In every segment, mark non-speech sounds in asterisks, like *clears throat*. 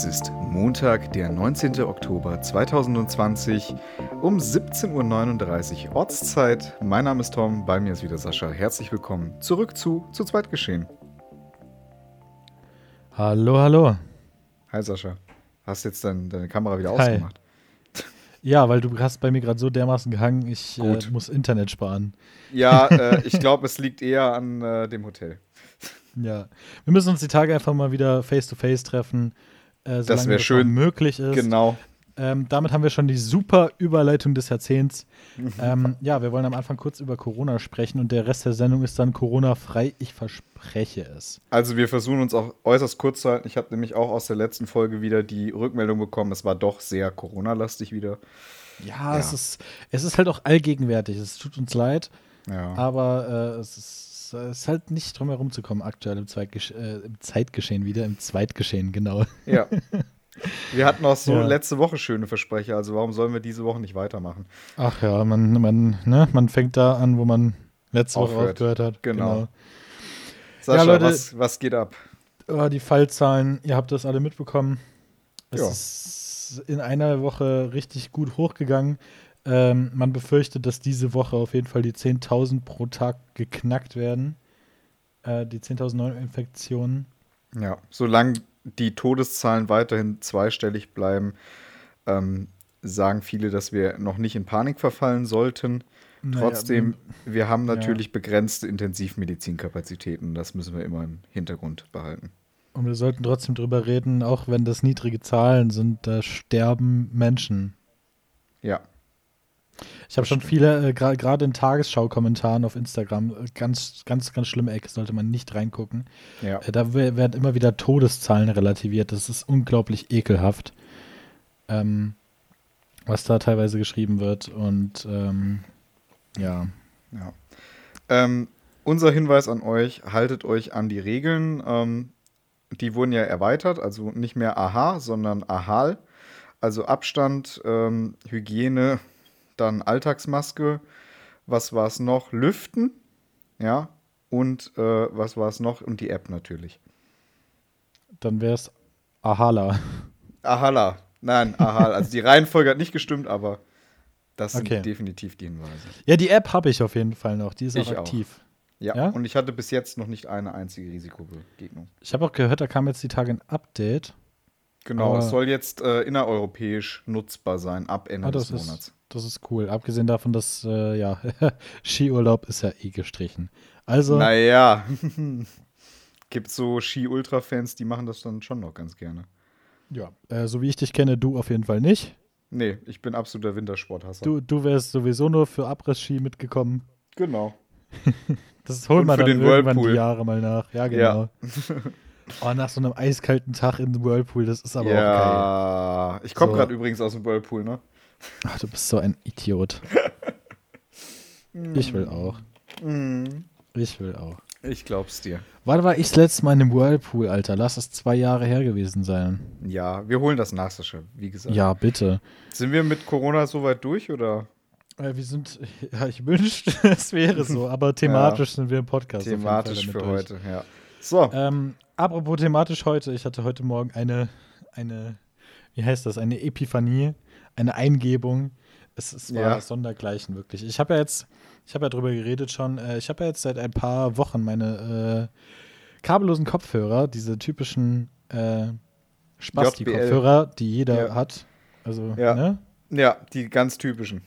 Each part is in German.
Es ist Montag, der 19. Oktober 2020 um 17.39 Uhr Ortszeit. Mein Name ist Tom, bei mir ist wieder Sascha. Herzlich willkommen zurück zu Zu zweit geschehen. Hallo, hallo. Hi Sascha. Hast jetzt dein, deine Kamera wieder Hi. ausgemacht? Ja, weil du hast bei mir gerade so dermaßen gehangen, ich äh, muss Internet sparen. Ja, äh, ich glaube, es liegt eher an äh, dem Hotel. Ja. Wir müssen uns die Tage einfach mal wieder face-to-face treffen. Äh, solange wär schön. möglich ist. Genau. Ähm, damit haben wir schon die super Überleitung des Jahrzehnts. *laughs* Ähm, ja, wir wollen am Anfang kurz über Corona sprechen und der Rest der Sendung ist dann Corona-frei. Ich verspreche es. Also wir versuchen uns auch äußerst kurz zu halten. Ich habe nämlich auch aus der letzten Folge wieder die Rückmeldung bekommen, es war doch sehr Corona-lastig wieder. Ja, Ja. Es, ist, es ist halt auch allgegenwärtig. Es tut uns leid, Ja. aber äh, es, ist, es ist halt nicht drum herum zu kommen aktuell im, Zweitgesch äh, im Zeitgeschehen wieder, im Zweitgeschehen, genau. Ja. Wir hatten auch so Ja. letzte Woche schöne Versprecher, also warum sollen wir diese Woche nicht weitermachen? Ach ja, man, man, ne, man fängt da an, wo man letzte Woche Aufhört. aufgehört hat. Genau. Sascha, Leute- was, was geht ab? Genau. Die Fallzahlen, ihr habt das alle mitbekommen. Es Ja. ist in einer Woche richtig gut hochgegangen. Ähm, man befürchtet, dass diese Woche auf jeden Fall die 10.000 pro Tag geknackt werden. Äh, die 10.000 Neuinfektionen. Ja, solange die Todeszahlen weiterhin zweistellig bleiben, ähm, sagen viele, dass wir noch nicht in Panik verfallen sollten. Naja, Trotzdem, wir haben ja. natürlich begrenzte Intensivmedizinkapazitäten. Das müssen wir immer im Hintergrund behalten. Und wir sollten trotzdem drüber reden, auch wenn das niedrige Zahlen sind, da sterben Menschen. Ja, Ich habe schon viele, äh, gra- gerade in Tagesschau-Kommentaren auf Instagram, äh, ganz, ganz, ganz schlimme Ecke, sollte man nicht reingucken. ja. Äh, da we- werden immer wieder Todeszahlen relativiert. Das ist unglaublich ekelhaft, ähm, was da teilweise geschrieben wird. Und ähm, ja, Ja. Ähm, unser Hinweis an euch, haltet euch an die Regeln. Ähm, die wurden ja erweitert, also nicht mehr AHA, sondern AHAL. Also Abstand, ähm, Hygiene, dann Alltagsmaske. Was war es noch? Lüften, ja. Und äh, was war es noch? Und die App natürlich. dann wäre es Ahala. Ahala. Nein, AHAL. Also die Reihenfolge hat nicht gestimmt, aber das sind Okay. definitiv die Hinweise. Ja, die App habe ich auf jeden Fall noch. Die ist auch Ich auch. aktiv. Ja, Ja? und ich hatte bis jetzt noch nicht eine einzige Risikobegegnung. Ich habe auch gehört, da kam jetzt die Tage ein Update. Genau, es soll jetzt äh, innereuropäisch nutzbar sein ab Ende Ah, des Monats. ist, das ist cool. Abgesehen davon, dass, äh, ja, *laughs* Skiurlaub ist ja eh gestrichen. Also, Naja, *laughs* gibt so Ski-Ultra-Fans, die machen das dann schon noch ganz gerne. ja, äh, so wie ich dich kenne, du auf jeden Fall nicht. Nee, ich bin absoluter Wintersporthasser. Du, du wärst sowieso nur für Abriss-Ski mitgekommen. Genau. *laughs* Das holen wir dann den irgendwann Whirlpool. die Jahre mal nach. Ja, genau. oh, nach so einem eiskalten Tag in Whirlpool, das ist aber auch geil. ja, ich komme So. gerade übrigens aus dem Whirlpool, ne? Ach, du bist so ein Idiot. ich will auch. Mhm. Ich will auch. Ich glaub's dir. Wann war ich das letzte Mal in einem Whirlpool, Alter? Lass es zwei Jahre her gewesen sein. Ja, wir holen das nach, Sascha, wie gesagt. Ja, bitte. Sind wir mit Corona soweit durch, oder? Äh, wir sind, *laughs* ja, ich wünschte, *laughs* es wäre so, aber *laughs* thematisch sind wir im Podcast. Thematisch für durch. heute, ja. So, Ähm, apropos thematisch heute, ich hatte heute Morgen eine, eine, wie heißt das, eine Epiphanie, eine Eingebung. Es, es war Ja. sondergleichen, wirklich. Ich habe ja jetzt, ich habe ja drüber geredet schon, äh, ich habe ja jetzt seit ein paar Wochen meine äh, kabellosen Kopfhörer, diese typischen äh, Spasti-Kopfhörer, die jeder Ja. hat. Also, Ja. ne? ja, die ganz typischen.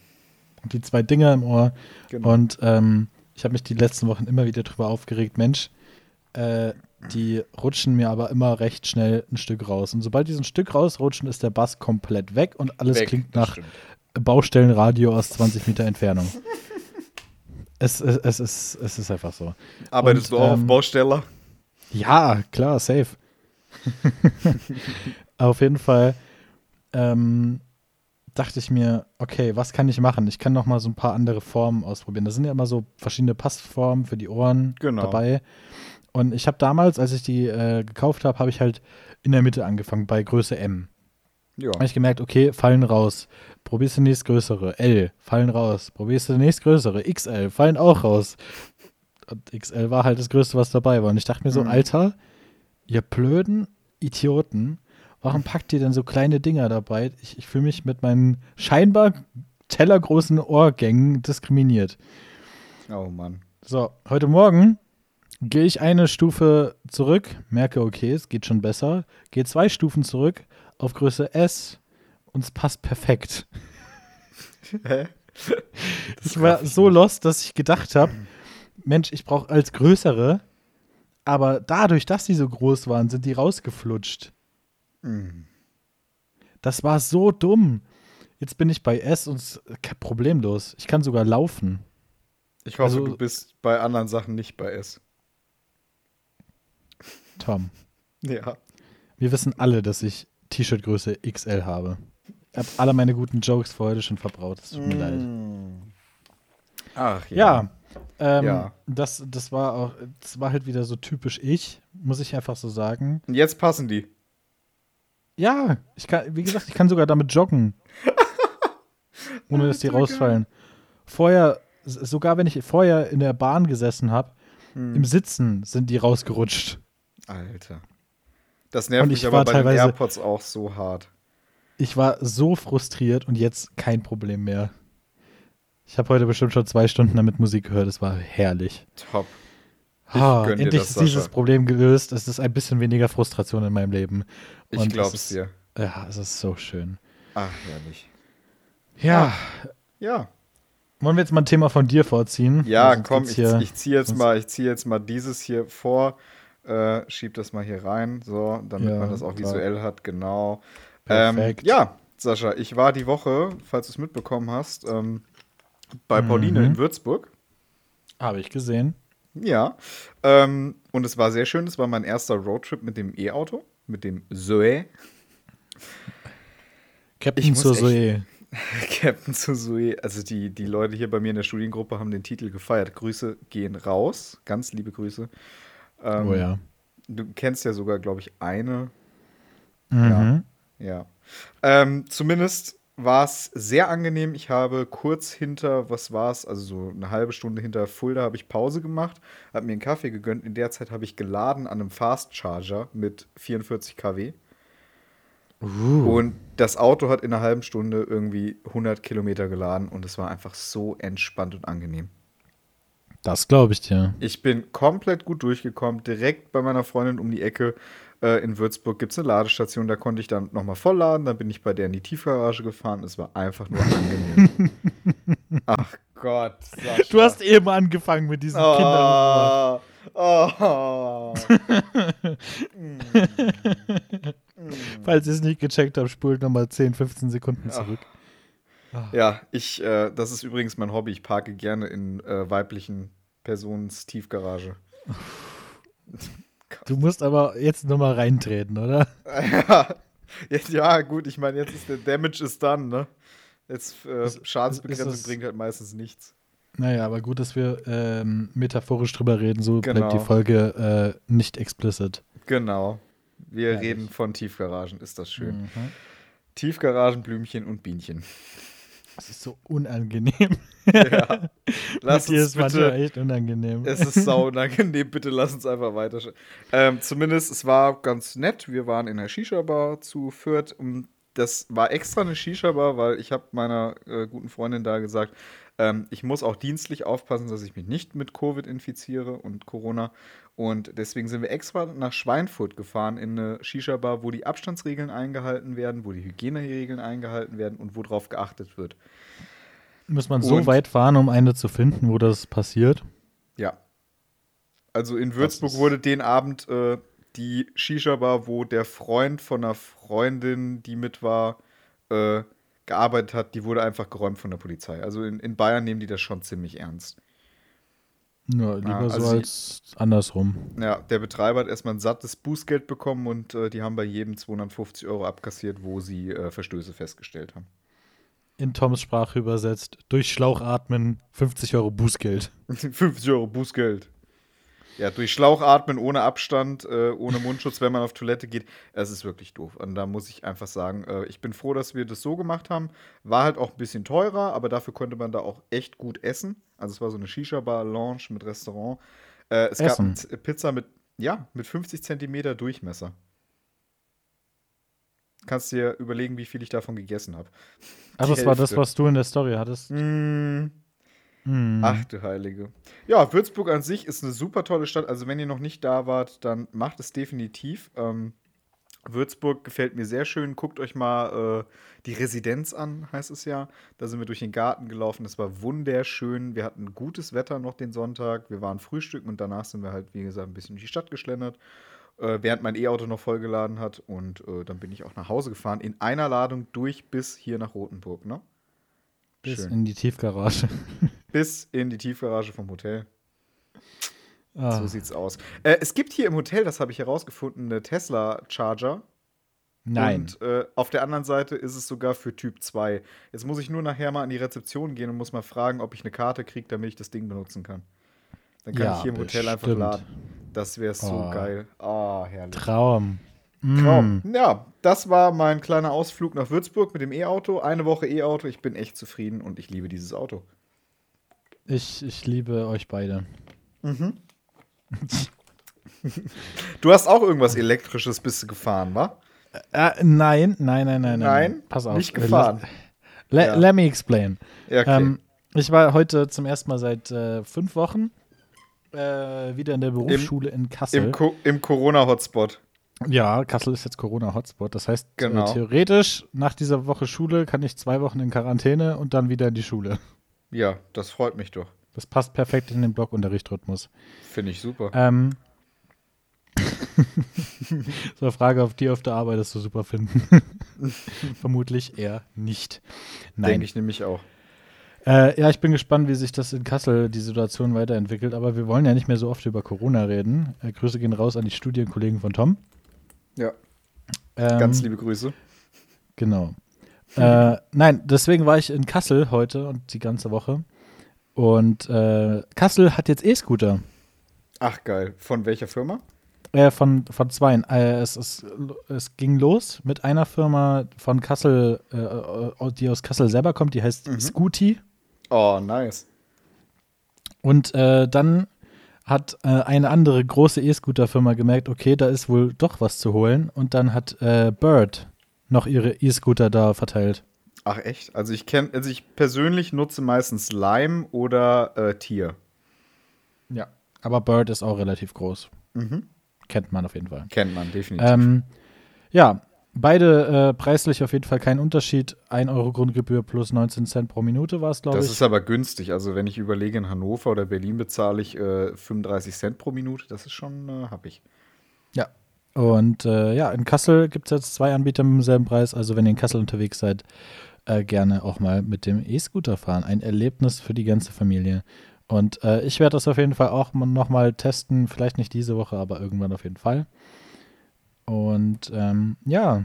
Und die zwei Dinger im Ohr. Genau. Und ähm, ich habe mich die letzten Wochen immer wieder drüber aufgeregt, Mensch, äh, die rutschen mir aber immer recht schnell ein Stück raus. Und sobald die so ein Stück rausrutschen, ist der Bass komplett weg und alles Weg, klingt nach stimmt. Baustellenradio aus 20 Meter Entfernung. es, es, es, ist, es ist einfach so. Arbeitest Und, du auch auf ähm, Baustelle? Ja, klar, safe. *laughs* Auf jeden Fall ähm, dachte ich mir, okay, was kann ich machen? Ich kann noch mal so ein paar andere Formen ausprobieren. Da sind ja immer so verschiedene Passformen für die Ohren Genau. dabei. Und ich habe damals, als ich die äh, gekauft habe, habe ich halt in der Mitte angefangen, bei Größe M. Ja. Habe ich gemerkt, okay, fallen raus. Probierst du nächstgrößere. L, fallen raus. Probierst du nächstgrößere. XL, fallen auch raus. Und XL war halt das Größte, was dabei war. Und ich dachte mir so, Mhm. Alter, ihr blöden Idioten, Warum packt ihr denn so kleine Dinger dabei? Ich, ich fühle mich mit meinen scheinbar tellergroßen Ohrgängen diskriminiert. Oh Mann. So, heute Morgen gehe ich eine Stufe zurück, merke, okay, es geht schon besser, gehe zwei Stufen zurück auf Größe S und es passt perfekt. *laughs* Hä? Ich war so lost, dass ich gedacht habe, Mensch, ich brauche als größere, aber dadurch, dass die so groß waren, sind die rausgeflutscht. Mm. Das war so dumm. Jetzt bin ich bei S und problemlos. Ich kann sogar laufen. Ich hoffe, Also- du bist bei anderen Sachen nicht bei S. Tom, Ja. wir wissen alle, dass ich T-Shirt-Größe XL habe. Ich habe alle meine guten Jokes für heute schon verbraut. Es tut mir leid. Ach Ja, ähm, Ja. Das, das war auch, das war halt wieder so typisch ich, muss ich einfach so sagen. Und jetzt passen die. Ja, ich kann, wie gesagt, ich kann sogar damit joggen. *laughs* ohne dass die rausfallen. Vorher, sogar wenn ich vorher in der Bahn gesessen habe, Hm. im Sitzen sind die rausgerutscht. Alter. Das nervt mich ich aber bei den AirPods auch so hart. Ich war so frustriert und jetzt kein Problem mehr. Ich habe heute bestimmt schon zwei Stunden damit Musik gehört. Es war herrlich. Top. Ich dir endlich das, ist dieses. Problem gelöst. Es ist ein bisschen weniger Frustration in meinem Leben. Ich Und es glaub's ist- dir. Ja, es ist so schön. Ach, herrlich. Ja, Ja. wollen wir jetzt mal ein Thema von dir vorziehen? Ja, komm, ich, ich ziehe jetzt mal, ich ziehe jetzt mal dieses hier vor, äh, schieb das mal hier rein, so, damit Ja, man das auch klar. visuell hat, genau. Perfekt. Ähm, ja, Sascha, ich war die Woche, falls du es mitbekommen hast, ähm, bei Pauline Mhm. in Würzburg. Habe ich gesehen. Ja. Ähm, und es war sehr schön. Es war mein erster Roadtrip mit dem E-Auto, mit dem Zoe. Ich *laughs* Captain muss Zoe. Captain Zoe. Also die, die Leute hier bei mir in der Studiengruppe haben den Titel gefeiert. Grüße gehen raus. Ganz liebe Grüße. Ähm, Oh ja. Du kennst ja sogar, glaube ich, eine. Mhm. Ja. Ähm, zumindest war es sehr angenehm. Ich habe kurz hinter, was war es, also so eine halbe Stunde hinter Fulda habe ich Pause gemacht, habe mir einen Kaffee gegönnt. In der Zeit habe ich geladen an einem Fast Charger mit 44 kW. Uh. Und das Auto hat in einer halben Stunde irgendwie 100 Kilometer geladen und es war einfach so entspannt und angenehm. Das glaube ich dir. Ich bin komplett gut durchgekommen. Direkt bei meiner Freundin um die Ecke äh, in Würzburg gibt es eine Ladestation. Da konnte ich dann nochmal vollladen. Dann bin ich bei der in die Tiefgarage gefahren. Es war einfach nur angenehm. *laughs* Ach Gott. Sascha. Du hast eben angefangen mit diesem Kinder. Oh, oh. *laughs* Falls ihr es nicht gecheckt habt, spult nochmal 10, 15 Sekunden zurück. Ja, ich, äh, das ist übrigens mein Hobby. Ich parke gerne in äh, weiblichen Personens Tiefgarage. *laughs* Du musst aber jetzt nochmal reintreten, oder? *laughs* ja, ja, gut, ich meine, jetzt ist der Damage is done, ne? Jetzt äh, Ist- Schadensbegrenzung ist bringt halt meistens nichts. Naja, aber gut, dass wir ähm, metaphorisch drüber reden. So Genau. bleibt die Folge äh, nicht explicit. Genau. Wir Herrlich. reden von Tiefgaragen, ist das schön. Mhm. Tiefgaragen, Blümchen und Bienchen. Das ist so unangenehm. ja. *laughs* Lass Mit dir ist manchmal bitte. echt unangenehm. Es ist sau *laughs* unangenehm, bitte lass uns einfach weiter. Ähm, zumindest, es war ganz nett. Wir waren in der Shisha-Bar zu Fürth. Und das war extra eine Shisha-Bar, weil ich habe meiner äh, guten Freundin da gesagt, ähm, ich muss auch dienstlich aufpassen, dass ich mich nicht mit Covid infiziere und Corona. Und deswegen sind wir extra nach Schweinfurt gefahren in eine Shisha-Bar, wo die Abstandsregeln eingehalten werden, wo die Hygieneregeln eingehalten werden und wo drauf geachtet wird. Muss man so Und- weit fahren, um eine zu finden, wo das passiert? Ja. Also in Würzburg wurde den Abend äh, die Shisha-Bar, wo der Freund von einer Freundin, die mit war, äh, gearbeitet hat, die wurde einfach geräumt von der Polizei. Also in, in Bayern nehmen die das schon ziemlich ernst. Ja, lieber also so als andersrum. Ja, der Betreiber hat erstmal ein sattes Bußgeld bekommen und äh, die haben bei jedem 250 Euro abkassiert, wo sie äh, Verstöße festgestellt haben. In Toms Sprache übersetzt, durch Schlauch atmen, 50 Euro Bußgeld. *laughs* 50 Euro Bußgeld. Ja, durch Schlauch atmen, ohne Abstand, äh, ohne Mundschutz, wenn man auf Toilette geht. Es ist wirklich doof. Und da muss ich einfach sagen, äh, ich bin froh, dass wir das so gemacht haben. War halt auch ein bisschen teurer, aber dafür konnte man da auch echt gut essen. Also es war so eine Shisha-Bar, Lounge mit Restaurant. Äh, es Essen. gab Pizza mit, ja, mit 50 Zentimeter Durchmesser. Kannst dir überlegen, wie viel ich davon gegessen habe. Ach, das war das, was du in der Story hattest. Mm, Hm. Ach du Heilige. Ja, Würzburg an sich ist eine super tolle Stadt. Also wenn ihr noch nicht da wart, dann macht es definitiv. Ähm, Würzburg gefällt mir sehr schön. Guckt euch mal äh, die Residenz an, heißt es ja. Da sind wir durch den Garten gelaufen. Es war wunderschön. Wir hatten gutes Wetter noch den Sonntag. Wir waren frühstücken und danach sind wir halt, wie gesagt, ein bisschen durch die Stadt geschlendert. Äh, während mein E-Auto noch vollgeladen hat. Und äh, dann bin ich auch nach Hause gefahren. In einer Ladung durch bis hier nach Rothenburg, ne? Bis Schön. in die Tiefgarage. *laughs* Bis in die Tiefgarage vom Hotel. Ah. So sieht's aus. Äh, es gibt hier im Hotel, das habe ich herausgefunden, eine Tesla-Charger. Nein. Und äh, auf der anderen Seite ist es sogar für Typ 2. Jetzt muss ich nur nachher mal an die Rezeption gehen und muss mal fragen, ob ich eine Karte kriege, damit ich das Ding benutzen kann. Dann kann Ja, ich hier im Hotel einfach bestimmt. laden. Das wäre so Oh. geil. Ah, herrlich. Traum. Traum. Mm. Ja, das war mein kleiner Ausflug nach Würzburg mit dem E-Auto. Eine Woche E-Auto. Ich bin echt zufrieden und ich liebe dieses Auto. Ich, ich liebe euch beide. *laughs* Du hast auch irgendwas Elektrisches bist du gefahren, wa? Äh, nein, nein, nein, nein, Nein, Pass auf. nicht gefahren. Let, Ja. let me explain. Ja, okay. Ähm, ich war heute zum ersten Mal seit äh, fünf Wochen äh, wieder in der Berufsschule in Kassel. Im, Co im Corona-Hotspot. ja, Kassel ist jetzt Corona-Hotspot. Das heißt, Genau. äh, theoretisch nach dieser Woche Schule kann ich zwei Wochen in Quarantäne und dann wieder in die Schule. Ja, das freut mich doch. Das passt perfekt in den Blockunterrichtrhythmus. Finde ich super. Ähm, *laughs* so eine Frage, auf die auf der Arbeit das du super finden. *laughs* Vermutlich eher nicht. Nein. Denke ich nämlich auch. Äh, ja, ich bin gespannt, wie sich das in Kassel die Situation weiterentwickelt. Aber wir wollen ja nicht mehr so oft über Corona reden. Äh, Grüße gehen raus an die Studienkollegen von Tom. Ja, Ähm, ganz liebe Grüße. Genau. Äh, nein, deswegen war ich in Kassel heute und die ganze Woche. Und äh, Kassel hat jetzt E-Scooter. Ach, geil. Von welcher Firma? Äh, von, von zweien. Äh, es, es, es ging los mit einer Firma von Kassel, äh, die aus Kassel selber kommt, die heißt Mhm. Scooty. Oh, nice. Und äh, dann hat äh, eine andere große E-Scooter-Firma gemerkt, okay, da ist wohl doch was zu holen. Und dann hat äh, Bird noch ihre E-Scooter da verteilt. Ach, echt? Also ich kenne, also ich persönlich nutze meistens Lime oder äh, Tier. Ja. Aber Bird ist auch relativ groß. Mhm. Kennt man auf jeden Fall. Kennt man, definitiv. Ähm, ja, beide äh, preislich auf jeden Fall kein Unterschied. 1 Euro Grundgebühr plus 19 Cent pro Minute war es, glaube das ich. ist aber günstig. Also wenn ich überlege, in Hannover oder Berlin bezahle ich äh, 35 Cent pro Minute. Das ist schon äh, happig. Ja. Und äh, ja, in Kassel gibt es jetzt zwei Anbieter mit demselben Preis. Also wenn ihr in Kassel unterwegs seid, äh, gerne auch mal mit dem E-Scooter fahren. Ein Erlebnis für die ganze Familie. Und äh, ich werde das auf jeden Fall auch nochmal testen. Vielleicht nicht diese Woche, aber irgendwann auf jeden Fall. Und ähm, ja,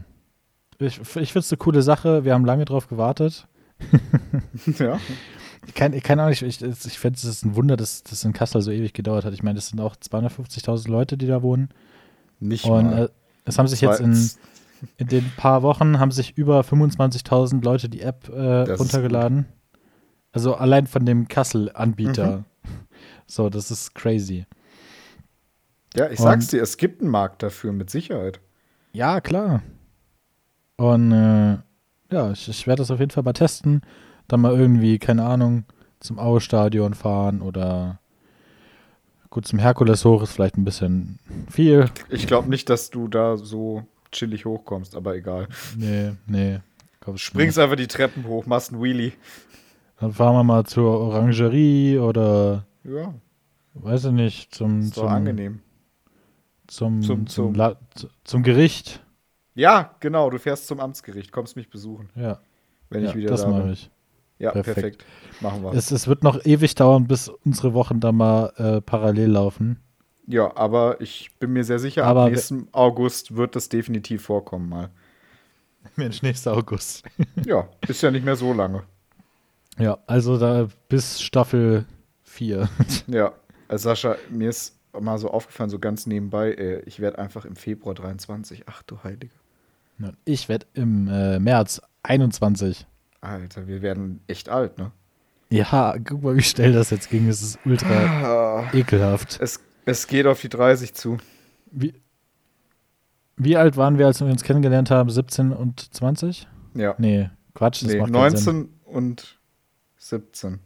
ich, ich finde es eine coole Sache. Wir haben lange drauf gewartet. *laughs* ja. Ich kann, ich kann auch nicht, ich, ich finde es ist ein Wunder, dass das in Kassel so ewig gedauert hat. Ich meine, das sind auch 250.000 Leute, die da wohnen. Nicht Und mal. äh, es haben sich jetzt in, in den paar Wochen haben sich über 25.000 Leute die App äh, runtergeladen. Also allein von dem Kassel-Anbieter. Mhm. *laughs* So, das ist crazy. ja, ich sag's und- dir, es gibt einen Markt dafür, mit Sicherheit. Ja, klar. Und äh, ja, ich, ich werde das auf jeden Fall mal testen. Dann mal irgendwie, keine Ahnung, zum Aue-Stadion fahren oder gut zum Herkules hoch ist vielleicht ein bisschen viel. Ich glaube nicht, dass du da so chillig hochkommst, aber egal. Nee, nee. Springst einfach die Treppen hoch, machst einen Wheelie. Dann fahren wir mal zur Orangerie oder Ja, weiß ich nicht, zum, ist zum, angenehm. zum, Zum- zum, zum- zum Gericht. Ja, genau, du fährst zum Amtsgericht, kommst mich besuchen, Ja, wenn ja ich wieder das da mache bin. ich. Ja, Perfekt. perfekt. Machen wir. Es, es wird noch ewig dauern, bis unsere Wochen da mal äh, parallel laufen. ja, aber ich bin mir sehr sicher, Aber ab nächsten August wird das definitiv vorkommen mal. Mensch, nächster August. Ja, ist ja nicht mehr so lange. Ja, also da bis Staffel 4. *laughs* Ja, also Sascha, mir ist mal so aufgefallen, so ganz nebenbei, äh, ich werde einfach im Februar 23. Ach du Heilige. Ich werde im äh, März 21. Alter, wir werden echt alt, ne? Ja, guck mal, wie schnell das jetzt ging. Es ist ultra Ah, ekelhaft. es, es geht auf die 30 zu. Wie, Wie alt waren wir, als wir uns kennengelernt haben? 17 und 20? Ja. Nee, Quatsch, das nee, macht keinen Sinn. 19 und 17.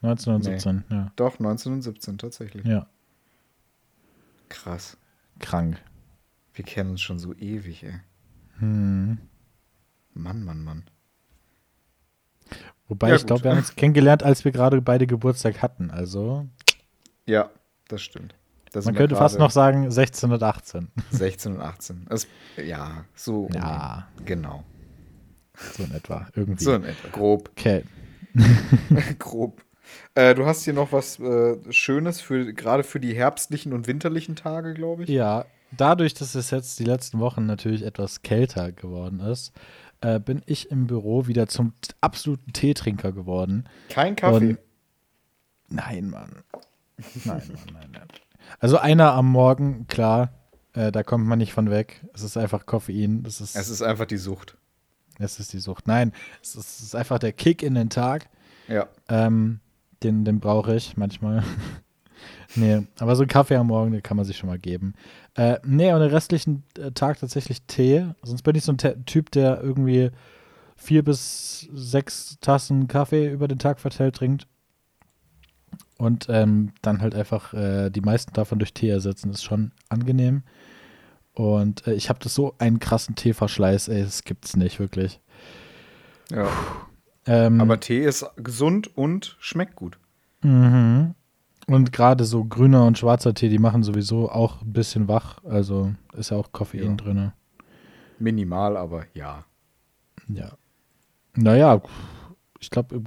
19 und Nee. 17, ja. Doch, 19 und 17 tatsächlich. Ja, Krass. krank. Wir kennen uns schon so ewig, ey. Hm. Mann, Mann, Mann. Wobei Ja, ich glaube, wir haben uns kennengelernt, als wir gerade beide Geburtstag hatten. Also, Ja, das stimmt. Da man könnte fast noch sagen 16 und 18. 16 und 18. Das, ja, so. um Ja, den- Genau. so in etwa. Irgendwie. So in etwa. Grob. Okay. *laughs* Grob. Äh, du hast hier noch was äh, Schönes für gerade für die herbstlichen und winterlichen Tage, glaube ich. Ja, dadurch, dass es jetzt die letzten Wochen natürlich etwas kälter geworden ist, äh, bin ich im Büro wieder zum absoluten Teetrinker geworden. Kein Kaffee. Und- Nein, Mann. Nein, Mann, nein, nein. Also einer am Morgen, klar, äh, da kommt man nicht von weg. Es ist einfach Koffein. Das ist, es ist einfach die Sucht. es ist die Sucht. Nein, es ist, es ist einfach der Kick in den Tag. Ja. Ähm, den den brauche ich manchmal. Nee, aber so einen Kaffee am Morgen, den kann man sich schon mal geben. Äh, nee, und den restlichen äh, Tag tatsächlich Tee. Sonst bin ich so ein Te- Typ, der irgendwie vier bis sechs Tassen Kaffee über den Tag verteilt trinkt. Und ähm, dann halt einfach äh, die meisten davon durch Tee ersetzen. ist schon angenehm. Und äh, ich habe das so einen krassen Teeverschleiß, ey, das gibt's nicht, wirklich. ja. Ähm, Aber Tee ist gesund und schmeckt gut. Mhm. Und gerade so grüner und schwarzer Tee, die machen sowieso auch ein bisschen wach. Also ist ja auch Koffein Ja. drin. Minimal, aber ja. Ja. Naja, ich glaube,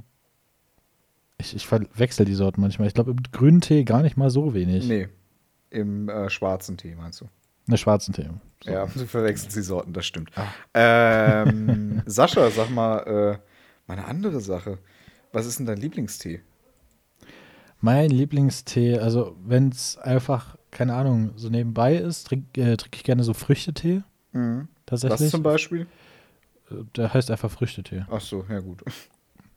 ich, ich verwechsel die Sorten manchmal. Ich glaube, im grünen Tee gar nicht mal so wenig. Nee. Im äh, schwarzen Tee, meinst du? Ne, schwarzen Tee. So. Ja, *laughs* du verwechselst die Sorten, das stimmt. Ah. Ähm, *laughs* Sascha, sag mal, äh, mal eine andere Sache. Was ist denn dein Lieblingstee? Mein Lieblingstee, also wenn es einfach, keine Ahnung, so nebenbei ist, trinke äh, trink ich gerne so Früchtetee. Mhm. Was Tatsächlich. zum Beispiel? Äh, Der heißt einfach Früchtetee. Ach so, ja gut.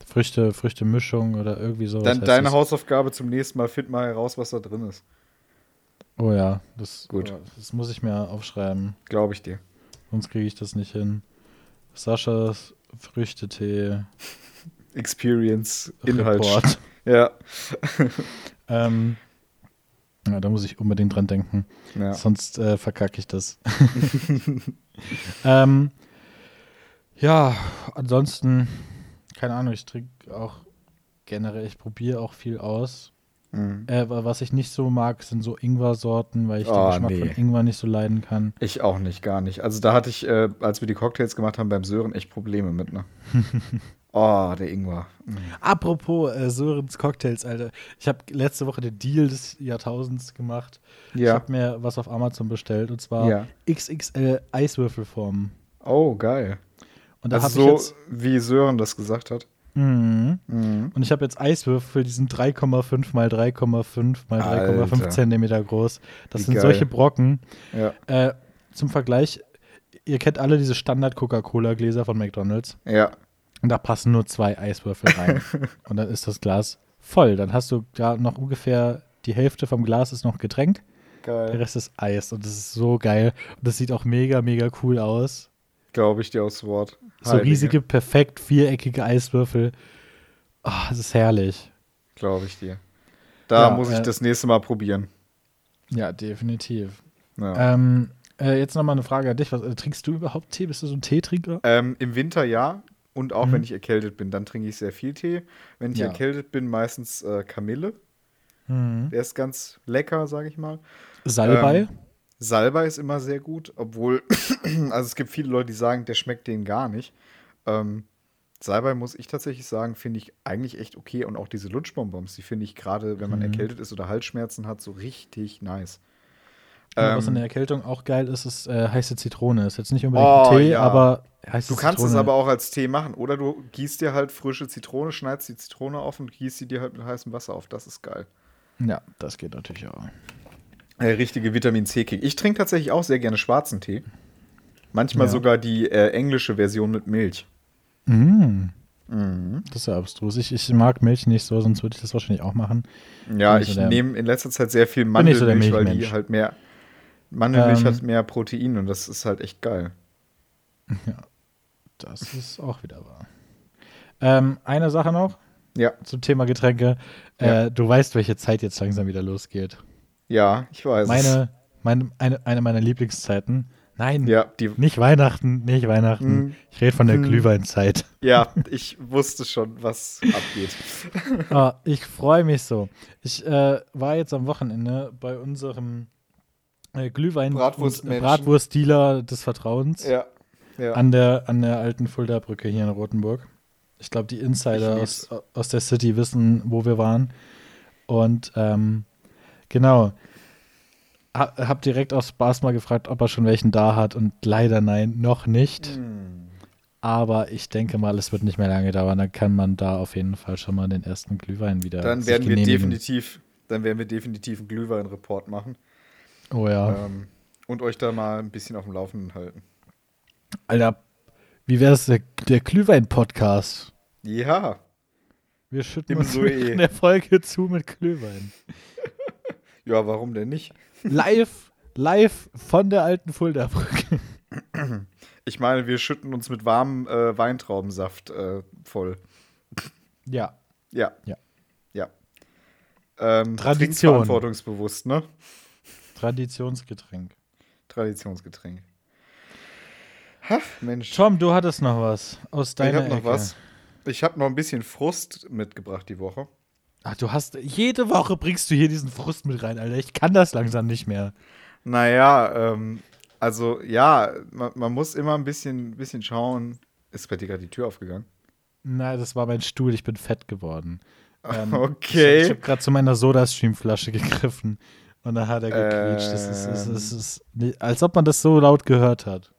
Früchte, Früchtemischung oder irgendwie sowas. Dann deine das. Hausaufgabe zum nächsten Mal, find mal heraus, was da drin ist. Oh ja, das, Gut. das muss ich mir aufschreiben. Glaube ich dir. Sonst kriege ich das nicht hin. Saschas Früchtetee Experience, Inhalt. Report. *laughs* Ja. *laughs* ähm, ja, da muss ich unbedingt dran denken. ja. Sonst äh, verkacke ich das. *laughs* ähm, ja, ansonsten, keine Ahnung, ich trinke auch generell, ich probiere auch viel aus. Mhm. Äh, wa- was ich nicht so mag, sind so Ingwer-Sorten, weil ich den Oh, Geschmack nee. von Ingwer nicht so leiden kann. Ich auch nicht, gar nicht. Also da hatte ich, äh, als wir die Cocktails gemacht haben beim Sören, echt Probleme mit, ne? Oh, der Ingwer. Mhm. Apropos äh, Sörens Cocktails, Alter. Ich habe letzte Woche den Deal des Jahrtausends gemacht. Ich Ja. habe mir was auf Amazon bestellt und zwar Ja. XXL Eiswürfelformen. Oh, geil. Und da Also so, ich jetzt wie Sören das gesagt hat. Mhm. Mhm. und ich habe jetzt Eiswürfel, die sind 3,5 mal 3,5 mal 3,5 Alter. Zentimeter groß. Das Wie sind geil. solche Brocken. Ja, Äh, zum Vergleich, ihr kennt alle diese Standard-Coca-Cola-Gläser von McDonalds. ja. Und da passen nur zwei Eiswürfel rein. *laughs* und dann ist das Glas voll. Dann hast du da noch ungefähr die Hälfte vom Glas ist noch getränkt. Der Geil. Rest ist Eis und das ist so geil. Und das sieht auch mega, mega cool aus. Glaube ich dir aufs Wort. So Heilige. riesige, perfekt viereckige Eiswürfel. Ah, das ist herrlich. Glaube ich dir. Da Ja, muss ich äh, das nächste Mal probieren. Ja, definitiv. Ja. Ähm, äh, jetzt nochmal eine Frage an dich. Was, äh, trinkst du überhaupt Tee? Bist du so ein Teetrinker? Ähm, Im Winter ja. Und auch Mhm. wenn ich erkältet bin, dann trinke ich sehr viel Tee. Wenn ich Ja. erkältet bin, meistens äh, Kamille. Mhm. Der ist ganz lecker, sage ich mal. Salbei? Ähm, Salbei ist immer sehr gut, obwohl, *clears throat* also es gibt viele Leute, die sagen, der schmeckt denen gar nicht. Ähm, Salbei muss ich tatsächlich sagen, finde ich eigentlich echt okay. Und auch diese Lutschbonbons, die finde ich gerade, wenn man Mhm. erkältet ist oder Halsschmerzen hat, so richtig nice. Ja, was in Ähm, der Erkältung auch geil ist, ist äh, heiße Zitrone. Ist jetzt nicht unbedingt Oh, Tee, ja. aber heiße Du kannst Zitrone. es aber auch als Tee machen. Oder du gießt dir halt frische Zitrone, schneidest die Zitrone auf und gießt sie dir halt mit heißem Wasser auf. Das ist geil. Ja, das geht natürlich auch. Äh, richtige Vitamin C-Kick. Ich trinke tatsächlich auch sehr gerne schwarzen Tee. Manchmal Ja. sogar die äh, englische Version mit Milch. Mhm. Mhm. Das ist ja abstrus. Ich, ich mag Milch nicht so, sonst würde ich das wahrscheinlich auch machen. Ja, ich so nehme in letzter Zeit sehr viel nicht so Mandelmilch, weil die halt mehr, Mandelmilch Ähm. hat mehr Protein und das ist halt echt geil. *laughs* Ja, das ist auch wieder wahr. Ähm, eine Sache noch Ja, zum Thema Getränke. Ja. Äh, du weißt, welche Zeit jetzt langsam wieder losgeht. ja, ich weiß. Meine, meine, eine, eine meiner Lieblingszeiten. Nein, Ja, die, nicht Weihnachten, nicht Weihnachten. Hm. Ich rede von der Hm. Glühweinzeit. ja, *laughs* ich wusste schon, was abgeht. Ah, ich freue mich so. Ich äh, war jetzt am Wochenende bei unserem äh, Glühwein- und Bratwurstdealer des Vertrauens Ja, ja. an, der, an der alten Fulda Brücke hier in Rotenburg. Ich glaube, die Insider aus, aus der City wissen, wo wir waren. Und ähm, genau. Ha, hab direkt aus Spaß mal gefragt, ob er schon welchen da hat. Und leider nein, noch nicht. Hm. Aber ich denke mal, es wird nicht mehr lange dauern. Dann kann man da auf jeden Fall schon mal den ersten Glühwein wieder. Dann sich werden wir genehmigen. definitiv, dann werden wir definitiv einen Glühwein-Report machen Oh ja. ähm, und euch da mal ein bisschen auf dem Laufenden halten. Alter, wie wäre es der, der Glühwein-Podcast? Ja, Wir schütten Im uns Soe. in der Folge zu mit Glühwein. *laughs* ja, warum denn nicht? Live, live von der alten Fulda-Brücke. *clears throat* Ich meine, wir schütten uns mit warmem äh, Weintraubensaft äh, voll. Ja. Ja. Ja. Ja. Ähm, Tradition. Verantwortungsbewusst, ne? Traditionsgetränk. Traditionsgetränk. Ha, Mensch. Tom, du hattest noch was aus ich deiner habe noch Ecke. was. Ich habe noch ein bisschen Frust mitgebracht die Woche. Ach, du hast, jede Woche bringst du hier diesen Frust mit rein, Alter. Ich kann das langsam nicht mehr. Naja, ähm, also ja, man, man muss immer ein bisschen, bisschen schauen. Ist bei dir gerade die Tür aufgegangen? Nein, das war mein Stuhl, ich bin fett geworden. *laughs* Ähm, Okay. Ich, ich habe gerade zu meiner Soda-Stream-Flasche gegriffen und da hat er gequietscht. Das ist, das, ist, Ähm. das ist, nee, als ob man das so laut gehört hat.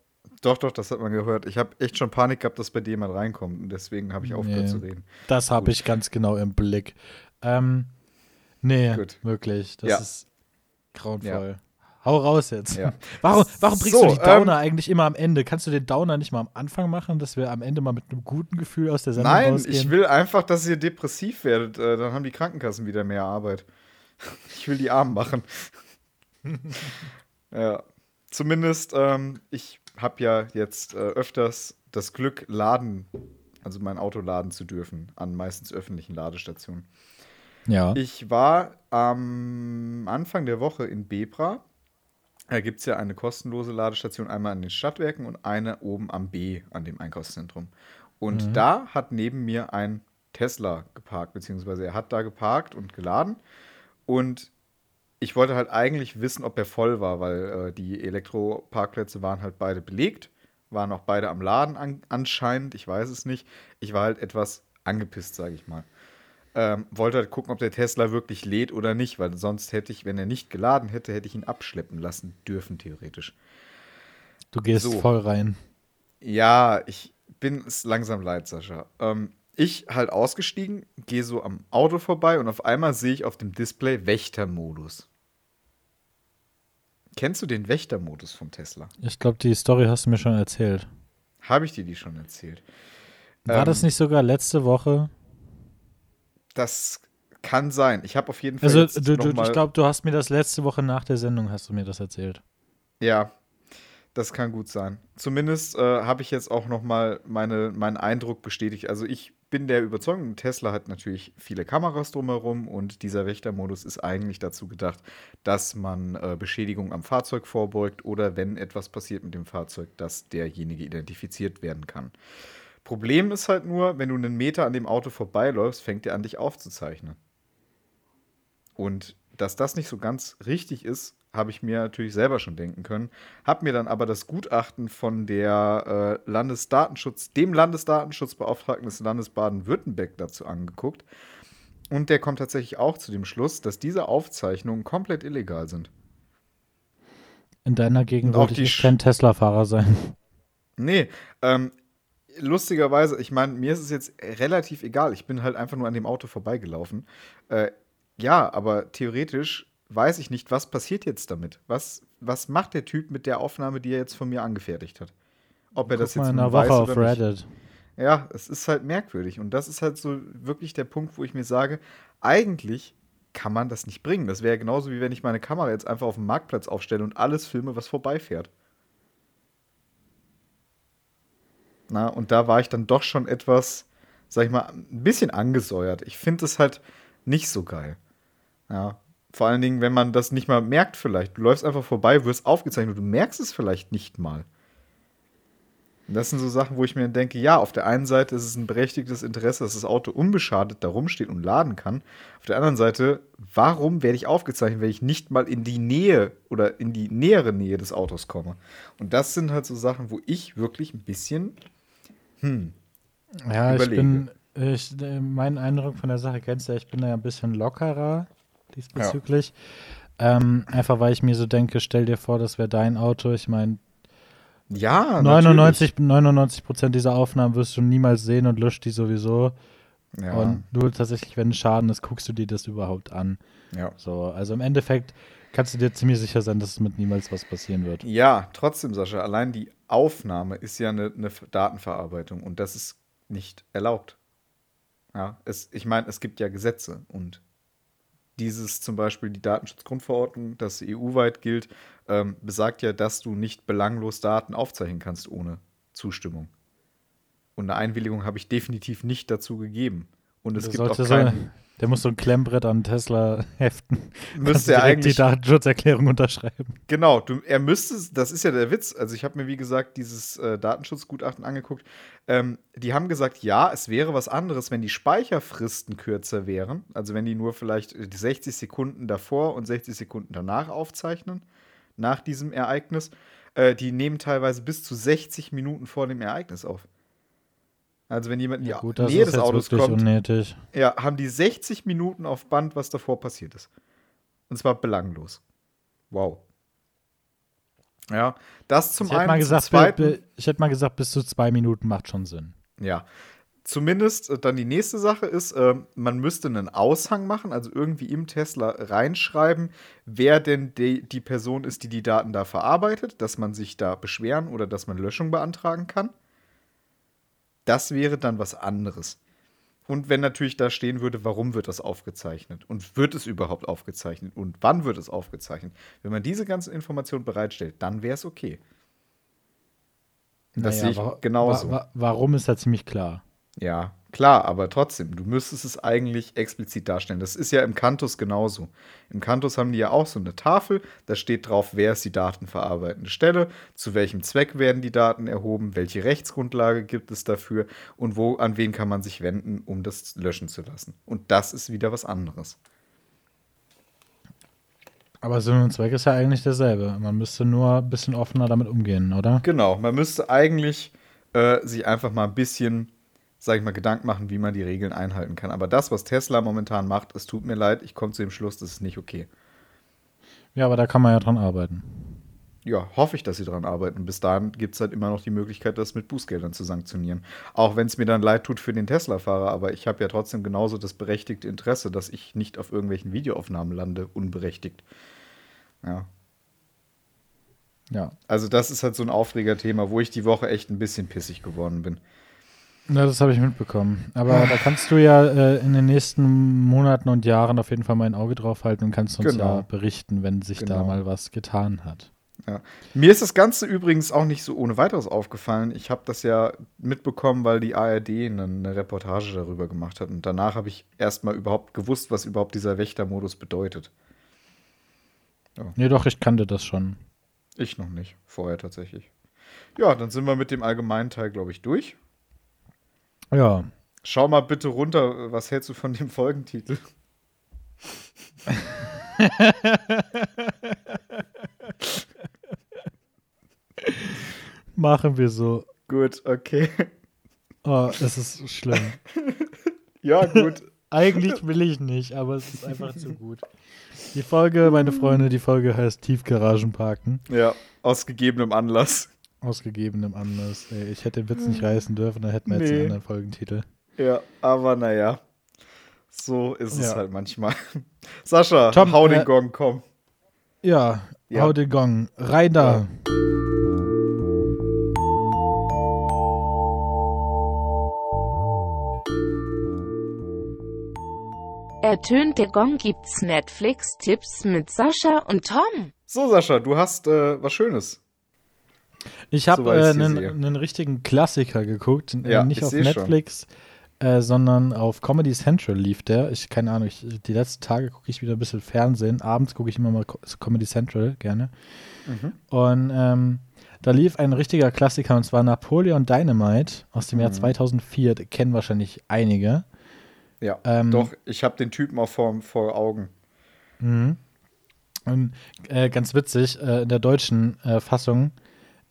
Doch, doch, das hat man gehört. Ich habe echt schon Panik gehabt, dass bei dir jemand reinkommt. Und deswegen habe ich aufgehört Nee. zu reden. Das habe ich ganz genau im Blick. Ähm, nee, Gut. wirklich. Das Ja. ist grauenvoll. Hau raus jetzt. Ja. *laughs* Warum, warum bringst So, du die Downer ähm, eigentlich immer am Ende? Kannst du den Downer nicht mal am Anfang machen, dass wir am Ende mal mit einem guten Gefühl aus der Sendung Nein, rausgehen? ich will einfach, dass ihr depressiv werdet. Äh, dann haben die Krankenkassen wieder mehr Arbeit. Ich will die arm machen. *laughs* ja. Zumindest, ähm, ich habe ja jetzt äh, öfters das Glück, laden, also mein Auto laden zu dürfen, an meistens öffentlichen Ladestationen. Ja. Ich war am Anfang der Woche in Bebra. Da gibt es ja eine kostenlose Ladestation, einmal an den Stadtwerken und eine oben am B, an dem Einkaufszentrum. Und Mhm. da hat neben mir ein Tesla geparkt, beziehungsweise er hat da geparkt und geladen. Und ich wollte halt eigentlich wissen, ob er voll war, weil äh, die Elektroparkplätze waren halt beide belegt, waren auch beide am Laden an, anscheinend, ich weiß es nicht. Ich war halt etwas angepisst, sage ich mal. Ähm, wollte halt gucken, ob der Tesla wirklich lädt oder nicht, weil sonst hätte ich, wenn er nicht geladen hätte, hätte ich ihn abschleppen lassen dürfen, theoretisch. Du gehst so. voll rein. Ja, ich bin es langsam leid, Sascha. Ähm, ich halt ausgestiegen, gehe so am Auto vorbei und auf einmal sehe ich auf dem Display Wächtermodus. Kennst du den Wächtermodus vom Tesla? Ich glaube, die Story hast du mir schon erzählt. Habe ich dir die schon erzählt? War Ähm, das nicht sogar letzte Woche? Das kann sein. Ich habe auf jeden Fall Also, du, du, ich glaube, du hast mir das letzte Woche nach der Sendung hast du mir das erzählt. Ja, das kann gut sein. Zumindest äh, habe ich jetzt auch noch mal meine, meinen Eindruck bestätigt. Also ich bin der Überzeugung, Tesla hat natürlich viele Kameras drumherum und dieser Wächtermodus ist eigentlich dazu gedacht, dass man äh, Beschädigung am Fahrzeug vorbeugt oder wenn etwas passiert mit dem Fahrzeug, dass derjenige identifiziert werden kann. Problem ist halt nur, wenn du einen Meter an dem Auto vorbeiläufst, fängt er an, dich aufzuzeichnen. Und dass das nicht so ganz richtig ist, habe ich mir natürlich selber schon denken können. Habe mir dann aber das Gutachten von der äh, Landesdatenschutz, dem Landesdatenschutzbeauftragten des Landes Baden-Württemberg dazu angeguckt. Und der kommt tatsächlich auch zu dem Schluss, dass diese Aufzeichnungen komplett illegal sind. In deiner Gegend wollte die ich Sch- kein Tesla-Fahrer sein. Nee, ähm, lustigerweise, ich meine, mir ist es jetzt relativ egal. Ich bin halt einfach nur an dem Auto vorbeigelaufen. Äh, ja, aber theoretisch weiß ich nicht, was passiert jetzt damit. Was, was macht der Typ mit der Aufnahme, die er jetzt von mir angefertigt hat? Ob er das Guck mal jetzt in nun einer Woche auf oder nicht. Reddit. Ja, es ist halt merkwürdig. Und das ist halt so wirklich der Punkt, wo ich mir sage, eigentlich kann man das nicht bringen. Das wäre genauso wie wenn ich meine Kamera jetzt einfach auf dem Marktplatz aufstelle und alles filme, was vorbeifährt. Na, und da war ich dann doch schon etwas, sag ich mal, ein bisschen angesäuert. Ich finde es halt nicht so geil. Ja, vor allen Dingen, wenn man das nicht mal merkt, vielleicht. Du läufst einfach vorbei, wirst aufgezeichnet, du merkst es vielleicht nicht mal. Und das sind so Sachen, wo ich mir denke, ja, auf der einen Seite ist es ein berechtigtes Interesse, dass das Auto unbeschadet da rumsteht und laden kann. Auf der anderen Seite, warum werde ich aufgezeichnet, wenn ich nicht mal in die Nähe oder in die nähere Nähe des Autos komme? Und das sind halt so Sachen, wo ich wirklich ein bisschen, hm, ja, überlege. ich bin, ich, mein Eindruck von der Sache kennst du ja, ich bin da ja ein bisschen lockerer diesbezüglich. Ja. Ähm, einfach weil ich mir so denke, stell dir vor, das wäre dein Auto. Ich meine, ja, 99, 99 Prozent dieser Aufnahmen wirst du niemals sehen und löscht die sowieso. Ja. Und nur tatsächlich, wenn ein Schaden ist, guckst du dir das überhaupt an. Ja. So, also im Endeffekt kannst du dir ziemlich sicher sein, dass es mit niemals was passieren wird. Ja, trotzdem, Sascha, allein die Aufnahme ist ja eine, eine Datenverarbeitung und das ist nicht erlaubt. Ja, es, ich meine, es gibt ja Gesetze und dieses zum Beispiel die Datenschutzgrundverordnung, das EU-weit gilt, ähm, besagt ja, dass du nicht belanglos Daten aufzeichnen kannst ohne Zustimmung. Und eine Einwilligung habe ich definitiv nicht dazu gegeben. Und es das gibt auch keinen. Der muss so ein Klemmbrett an Tesla heften. Müsste er eigentlich die Datenschutzerklärung unterschreiben. Genau, du, er müsste, das ist ja der Witz. Also ich habe mir wie gesagt dieses äh, Datenschutzgutachten angeguckt. Ähm, die haben gesagt, ja, es wäre was anderes, wenn die Speicherfristen kürzer wären. Also wenn die nur vielleicht 60 Sekunden davor und 60 Sekunden danach aufzeichnen, nach diesem Ereignis. Äh, die nehmen teilweise bis zu 60 Minuten vor dem Ereignis auf. Also wenn jemand in die ja, gut, Nähe des Autos kommt, unnötig. ja, haben die 60 Minuten auf Band, was davor passiert ist. Und zwar belanglos. Wow. Ja, das zum ich einen. Mal gesagt, zweiten, ich hätte mal gesagt, bis zu zwei Minuten macht schon Sinn. Ja. Zumindest äh, dann die nächste Sache ist, äh, man müsste einen Aushang machen, also irgendwie im Tesla reinschreiben, wer denn die, die Person ist, die die Daten da verarbeitet, dass man sich da beschweren oder dass man Löschung beantragen kann. Das wäre dann was anderes. Und wenn natürlich da stehen würde, warum wird das aufgezeichnet? Und wird es überhaupt aufgezeichnet? Und wann wird es aufgezeichnet? Wenn man diese ganzen Informationen bereitstellt, dann wäre es okay. Das naja, sehe ich genauso. Wa wa warum ist da ziemlich klar? Ja, klar, aber trotzdem, du müsstest es eigentlich explizit darstellen. Das ist ja im Cantus genauso. Im Cantus haben die ja auch so eine Tafel, da steht drauf, wer ist die datenverarbeitende Stelle, zu welchem Zweck werden die Daten erhoben, welche Rechtsgrundlage gibt es dafür und wo an wen kann man sich wenden, um das löschen zu lassen. Und das ist wieder was anderes. Aber Sinn und Zweck ist ja eigentlich derselbe. Man müsste nur ein bisschen offener damit umgehen, oder? Genau, man müsste eigentlich äh, sich einfach mal ein bisschen sage ich mal, Gedanken machen, wie man die Regeln einhalten kann. Aber das, was Tesla momentan macht, es tut mir leid, ich komme zu dem Schluss, das ist nicht okay. Ja, aber da kann man ja dran arbeiten. Ja, hoffe ich, dass sie dran arbeiten. Bis dahin gibt es halt immer noch die Möglichkeit, das mit Bußgeldern zu sanktionieren. Auch wenn es mir dann leid tut für den Tesla-Fahrer, aber ich habe ja trotzdem genauso das berechtigte Interesse, dass ich nicht auf irgendwelchen Videoaufnahmen lande, unberechtigt. Ja. Ja. Also, das ist halt so ein Aufregerthema, wo ich die Woche echt ein bisschen pissig geworden bin. Ja, das habe ich mitbekommen. Aber da kannst du ja äh, in den nächsten Monaten und Jahren auf jeden Fall mal ein Auge drauf halten und kannst uns genau. ja berichten, wenn sich genau. da mal was getan hat. Ja. Mir ist das Ganze übrigens auch nicht so ohne weiteres aufgefallen. Ich habe das ja mitbekommen, weil die ARD eine, eine Reportage darüber gemacht hat. Und danach habe ich erstmal überhaupt gewusst, was überhaupt dieser Wächtermodus bedeutet. Ja. Nee, doch, ich kannte das schon. Ich noch nicht, vorher tatsächlich. Ja, dann sind wir mit dem allgemeinen Teil, glaube ich, durch. Ja. Schau mal bitte runter, was hältst du von dem Folgentitel? *laughs* Machen wir so. Gut, okay. Oh, es ist schlimm. *laughs* ja, gut. *laughs* Eigentlich will ich nicht, aber es ist einfach zu gut. Die Folge, meine Freunde, die Folge heißt Tiefgaragenparken. Ja, aus gegebenem Anlass. Aus gegebenem Anlass. Ey, ich hätte den Witz nicht reißen dürfen, dann hätten wir nee. jetzt einen anderen Folgentitel. Ja, aber naja. So ist ja. es halt manchmal. *laughs* Sascha, Tom, hau den äh, Gong, komm. Ja, ja, hau den Gong. Rein da. Ja. Ertönt der Gong gibt's Netflix-Tipps mit Sascha und Tom. So, Sascha, du hast äh, was Schönes. Ich habe äh, einen, richtigen Klassiker geguckt. Äh, Ja, nicht ich auf. Netflix, äh, sondern auf Comedy Central lief der. Ich keine Ahnung, ich, die letzten Tage gucke ich wieder ein bisschen Fernsehen. Abends gucke ich immer mal Co- Comedy Central gerne. Mhm. Und ähm, da lief ein richtiger Klassiker und zwar Napoleon Dynamite aus dem Jahr Mhm. 2004. Den kennen wahrscheinlich einige. Ja, Ähm, doch, ich habe den Typen auch vor, vor Augen. Mhm. Und äh, ganz witzig, äh, in der deutschen äh, Fassung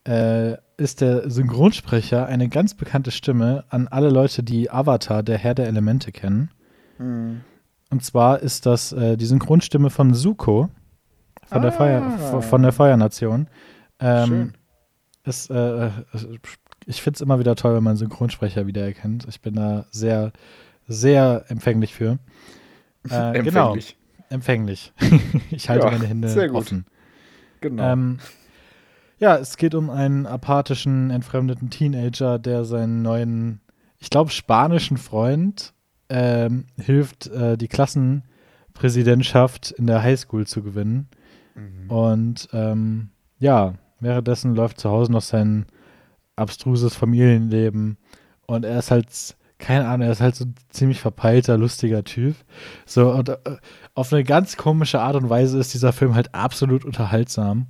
äh, ist der Synchronsprecher eine ganz bekannte Stimme an alle Leute, die Avatar, der Herr der Elemente kennen. Mhm. Und zwar ist das äh, die Synchronstimme von Zuko von, der, Ah. Feuer, von- der Feuernation. Ähm, Schön. ist, äh, ich finde es immer wieder toll, wenn man Synchronsprecher wiedererkennt. Ich bin da sehr, sehr empfänglich für. Äh, Genau, Empfänglich. empfänglich. *laughs* ich halte Ja, meine Hände sehr gut. offen. Genau. Ähm, ja, es geht um einen apathischen, entfremdeten Teenager, der seinen neuen, ich glaube, spanischen Freund ähm, hilft, äh, die Klassenpräsidentschaft in der Highschool zu gewinnen. Mhm. Und ähm, ja, währenddessen läuft zu Hause noch sein abstruses Familienleben. Und er ist halt, keine Ahnung, er ist halt so ein ziemlich verpeilter, lustiger Typ. So, und äh, auf eine ganz komische Art und Weise ist dieser Film halt absolut unterhaltsam.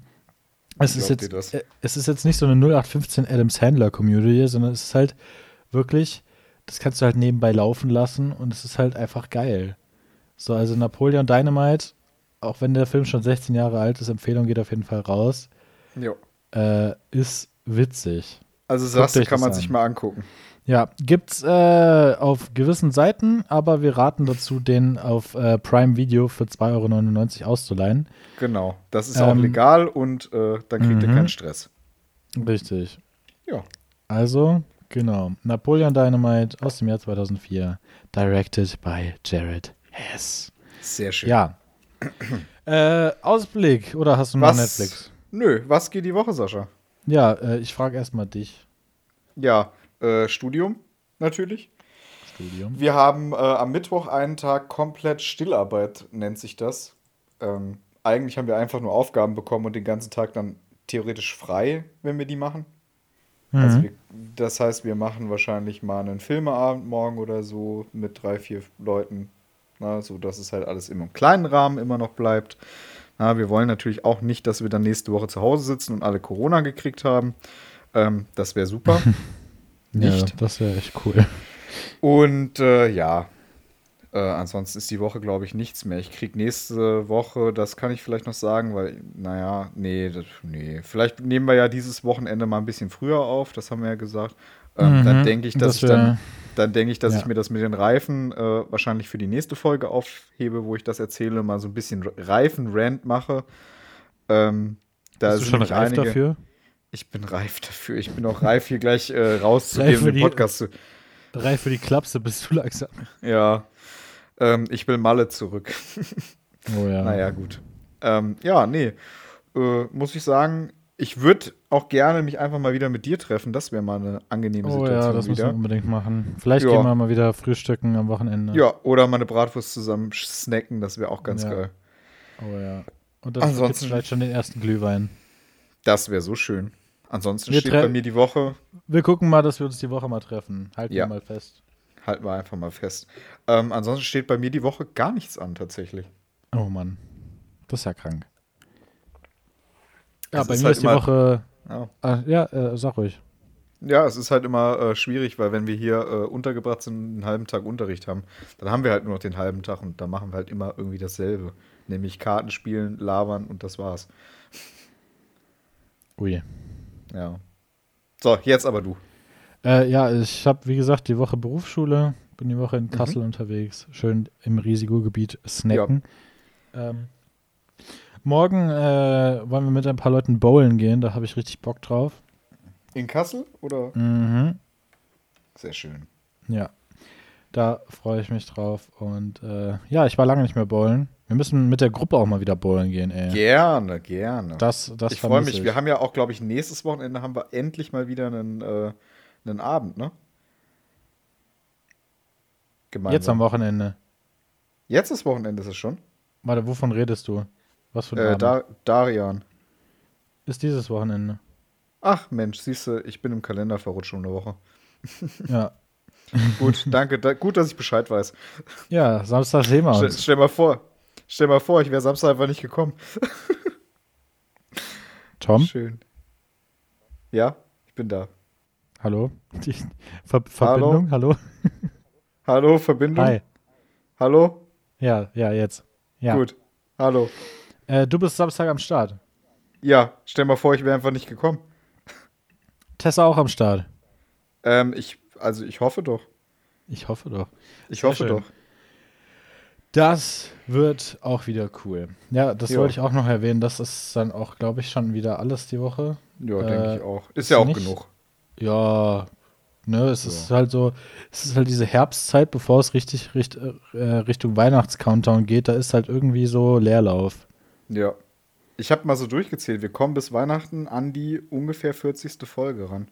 Es ist, jetzt, das? äh, es ist jetzt nicht so eine 0815 Adam Sandler Community, sondern es ist halt wirklich, das kannst du halt nebenbei laufen lassen und es ist halt einfach geil. So, also Napoleon Dynamite, auch wenn der Film schon 16 Jahre alt ist, Empfehlung geht auf jeden Fall raus, Jo. äh, ist witzig. Also euch kann das man sich an. mal angucken. Ja, gibt's äh, auf gewissen Seiten, aber wir raten dazu, den auf äh, Prime Video für 2,99 Euro auszuleihen. Genau. Das ist auch Ähm, legal und äh, dann kriegt ihr mhm. keinen Stress. Richtig. Ja. Also, genau. Napoleon Dynamite aus dem Jahr 2004. Directed by Jared Hess. Sehr schön. Ja. *clears throat* äh, Ausblick, oder hast du noch Was? Netflix? Nö, was geht die Woche, Sascha? Ja, äh, ich frage erstmal dich. Ja, äh, Studium natürlich. Studium. Wir haben äh, am Mittwoch einen Tag komplett Stillarbeit, nennt sich das. Ähm, eigentlich haben wir einfach nur Aufgaben bekommen und den ganzen Tag dann theoretisch frei, wenn wir die machen. Also Mhm. wir, das heißt, wir machen wahrscheinlich mal einen Filmeabend morgen oder so mit drei, vier Leuten, na, so dass es halt alles immer im kleinen Rahmen immer noch bleibt. Na, wir wollen natürlich auch nicht, dass wir dann nächste Woche zu Hause sitzen und alle Corona gekriegt haben. Ähm, das wäre super. *laughs* Ja, nicht. das wäre echt cool. Und äh, ja, äh, ansonsten ist die Woche, glaube ich, nichts mehr. Ich kriege nächste Woche, das kann ich vielleicht noch sagen, weil, naja, nee, das, nee. Vielleicht nehmen wir ja dieses Wochenende mal ein bisschen früher auf, das haben wir ja gesagt. Ähm, Mhm, dann denke ich, dass das ich dann, dann denke ich, dass ja. ich mir das mit den Reifen äh, wahrscheinlich für die nächste Folge aufhebe, wo ich das erzähle, mal so ein bisschen Reifen-Rant mache. Ähm, da Bist du schon reif einige- dafür? Ich bin reif dafür. Ich bin auch reif, hier gleich äh, Reif rauszugeben, für den die- Podcast zu. Reif für die Klapse bist du langsam. Ja. Ähm, ich will Malle zurück. *laughs* Oh ja. Naja, gut. Ähm, ja, nee. Äh, muss ich sagen, ich würde auch gerne mich einfach mal wieder mit dir treffen. Das wäre mal eine angenehme Oh Situation ja, das müssen wir wieder. unbedingt machen. Vielleicht Ja. gehen wir mal wieder frühstücken am Wochenende. Ja, oder mal eine Bratwurst zusammen snacken, das wäre auch ganz Ja. geil. Oh ja. Und dann Ansonsten- vielleicht schon den ersten Glühwein. Das wäre so schön. Ansonsten Wir steht bei mir die Woche, Wir gucken mal, dass wir uns die Woche mal treffen. Halten Ja. wir mal fest. halten wir einfach mal fest. Ähm, ansonsten steht bei mir die Woche gar nichts an, tatsächlich. Oh Mann. Das ist ja krank. Ja, Es bei mir halt ist die Woche. Ja. Ah, ja, äh, sag ruhig. Ja, es ist halt immer äh, schwierig, weil wenn wir hier äh, untergebracht sind und einen halben Tag Unterricht haben, dann haben wir halt nur noch den halben Tag und da machen wir halt immer irgendwie dasselbe. Nämlich Karten spielen, labern und das war's. Ui. Ja. So, jetzt aber du. Äh, ja, ich habe, wie gesagt, die Woche Berufsschule. Bin die Mhm. Woche in Kassel unterwegs. Schön im Risikogebiet snacken. Ähm, morgen äh, wollen wir mit ein paar Leuten bowlen gehen. Da habe ich richtig Bock drauf. In Kassel oder? Mhm. Sehr schön. Ja. Da freue ich mich drauf. Und äh, ja, ich war lange nicht mehr bowlen. Wir müssen mit der Gruppe auch mal wieder bowlen gehen, ey. Gerne, gerne. Das, das ich freue mich. Ich. Wir haben ja auch, glaube ich, nächstes Wochenende haben wir endlich mal wieder einen, äh, einen Abend, ne? Gemeinsam. Jetzt am Wochenende. Jetzt ist Wochenende, ist es schon? Warte, wovon redest du? Was für ein Äh, Abend? da, Darian. Ist dieses Wochenende. Ach Mensch, siehst du, ich bin im Kalender verrutscht um eine Woche. Ja. *laughs* *laughs* Gut, danke. Da, gut, dass ich Bescheid weiß. Ja, Samstag sehen wir Stell, uns. stell mal vor. Stell mal vor, ich wäre Samstag einfach nicht gekommen. *laughs* Tom, Schön. Ja, ich bin da. hallo? Die Ver Verbindung, hallo? *laughs* Hallo, Verbindung? Hi. Hallo? Ja, ja, jetzt. Ja. Gut. Hallo. Äh, du bist Samstag am Start. Ja, stell mal vor, ich wäre einfach nicht gekommen. Tessa auch am Start. Ähm, ich, also ich hoffe doch. Ich hoffe doch. Ich Sehr hoffe schön. doch. Das wird auch wieder cool. Ja, das Ja. wollte ich auch noch erwähnen. Das ist dann auch, glaube ich, schon wieder alles die Woche. Ja, Äh, denke ich auch. Ist ja auch nicht- genug. Ja, ne, es ist halt so, es ist halt diese Herbstzeit, bevor es richtig richt, äh, Richtung Weihnachts-Countdown geht, da ist halt irgendwie so Leerlauf. Ja. Ich habe mal so durchgezählt. Wir kommen bis Weihnachten an die ungefähr 40. Folge ran.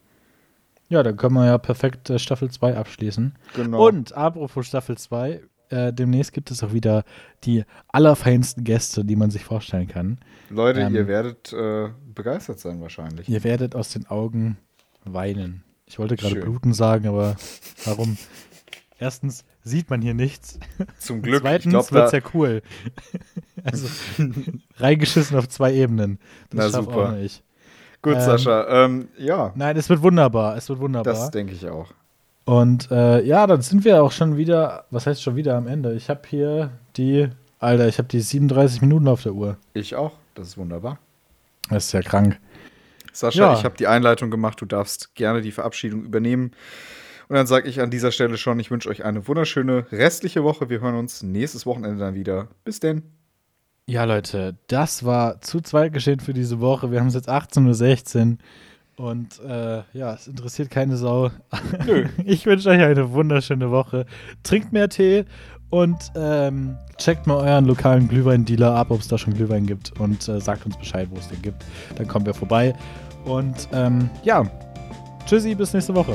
Ja, dann können wir ja perfekt äh, Staffel 2 abschließen. Genau. Und apropos Staffel 2, äh, demnächst gibt es auch wieder die allerfeinsten Gäste, die man sich vorstellen kann. Leute, ähm, ihr werdet äh, begeistert sein wahrscheinlich. Ihr werdet aus den Augen weinen. Ich wollte gerade bluten sagen, aber warum? Erstens sieht man hier nichts. Zum Glück. Zweitens wird's da, ja cool. *laughs* also reingeschissen auf zwei Ebenen. Das Na, super. auch nicht. Gut, ähm, Sascha. Ähm, ja, Nein, es wird wunderbar. Es wird wunderbar. das denke ich auch. Und äh, ja, dann sind wir auch schon wieder, was heißt schon wieder am Ende? Ich habe hier die, Alter, ich habe die 37 Minuten auf der Uhr. Ich auch. Das ist wunderbar. Das ist ja krank. Sascha, Ja. ich habe die Einleitung gemacht. Du darfst gerne die Verabschiedung übernehmen. Und dann sage ich an dieser Stelle schon, ich wünsche euch eine wunderschöne restliche Woche. Wir hören uns nächstes Wochenende dann wieder. Bis denn. Ja, Leute, das war zu zweit geschehen für diese Woche. Wir haben es jetzt 18.16 Uhr. Und äh, ja, es interessiert keine Sau. *laughs* ich wünsche euch eine wunderschöne Woche. Trinkt mehr Tee und ähm, checkt mal euren lokalen Glühwein-Dealer ab, ob es da schon Glühwein gibt. Und äh, sagt uns Bescheid, wo es den gibt. Dann kommen wir vorbei. Und ähm, ja, tschüssi, bis nächste Woche.